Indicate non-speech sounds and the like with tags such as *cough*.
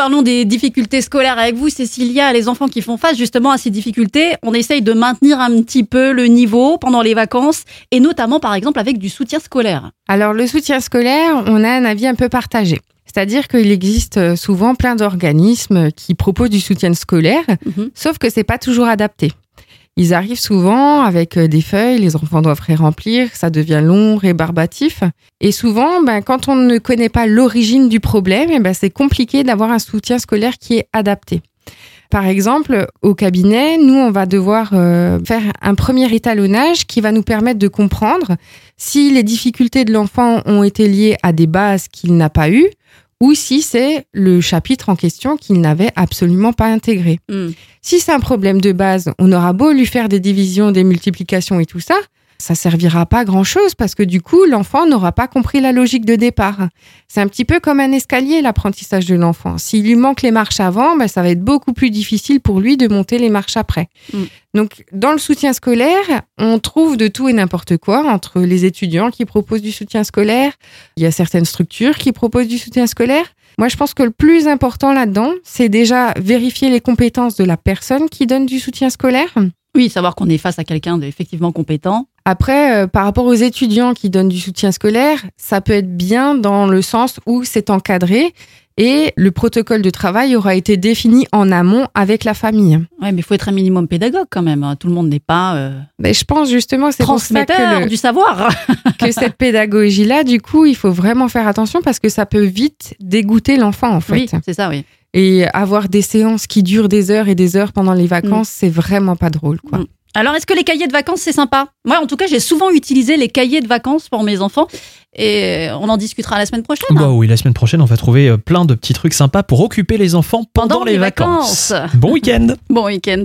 parlons des difficultés scolaires avec vous, Cécilia. Les enfants qui font face justement à ces difficultés, on essaye de maintenir un petit peu le niveau pendant les vacances et notamment par exemple avec du soutien scolaire. Alors le soutien scolaire, on a un avis un peu partagé. C'est-à-dire qu'il existe souvent plein d'organismes qui proposent du soutien scolaire, Mhm. sauf que c'est pas toujours adapté. Ils arrivent souvent avec euh, des feuilles, les enfants doivent remplir, ça devient long, rébarbatif. Et souvent, ben, quand on ne connaît pas l'origine du problème, eh ben, c'est compliqué d'avoir un soutien scolaire qui est adapté. Par exemple, au cabinet, nous, on va devoir euh, faire un premier étalonnage qui va nous permettre de comprendre si les difficultés de l'enfant ont été liées à des bases qu'il n'a pas eues ou si c'est le chapitre en question qu'il n'avait absolument pas intégré. Mm. Si c'est un problème de base, on aura beau lui faire des divisions, des multiplications et tout ça, ça servira pas à grand chose parce que du coup, l'enfant n'aura pas compris la logique de départ. C'est un petit peu comme un escalier, l'apprentissage de l'enfant. S'il lui manque les marches avant, ben, ça va être beaucoup plus difficile pour lui de monter les marches après. Mm. Donc, dans le soutien scolaire, on trouve de tout et n'importe quoi entre les étudiants qui proposent du soutien scolaire. Il y a certaines structures qui proposent du soutien scolaire. Moi, je pense que le plus important là-dedans, c'est déjà vérifier les compétences de la personne qui donne du soutien scolaire. Oui, savoir qu'on est face à quelqu'un d'effectivement compétent. Après, euh, par rapport aux étudiants qui donnent du soutien scolaire, ça peut être bien dans le sens où c'est encadré et le protocole de travail aura été défini en amont avec la famille. Ouais, mais il faut être un minimum pédagogue quand même. hein. Tout le monde n'est pas euh, Mais je pense justement c'est pour ça que, le- du savoir. *laughs* que cette pédagogie-là, du coup, il faut vraiment faire attention parce que ça peut vite dégoûter l'enfant, en fait. Oui, c'est ça, oui. Et avoir des séances qui durent des heures et des heures pendant les vacances, c'est vraiment pas drôle, quoi. Mm. Alors, est-ce que les cahiers de vacances, c'est sympa? Moi, en tout cas, j'ai souvent utilisé les cahiers de vacances pour mes enfants. Et on en discutera la semaine prochaine. Bah oui, la semaine prochaine, on va trouver euh, plein de petits trucs sympas pour occuper les enfants pendant, les, vacances. vacances. Bon week-end *laughs* Bon week-end.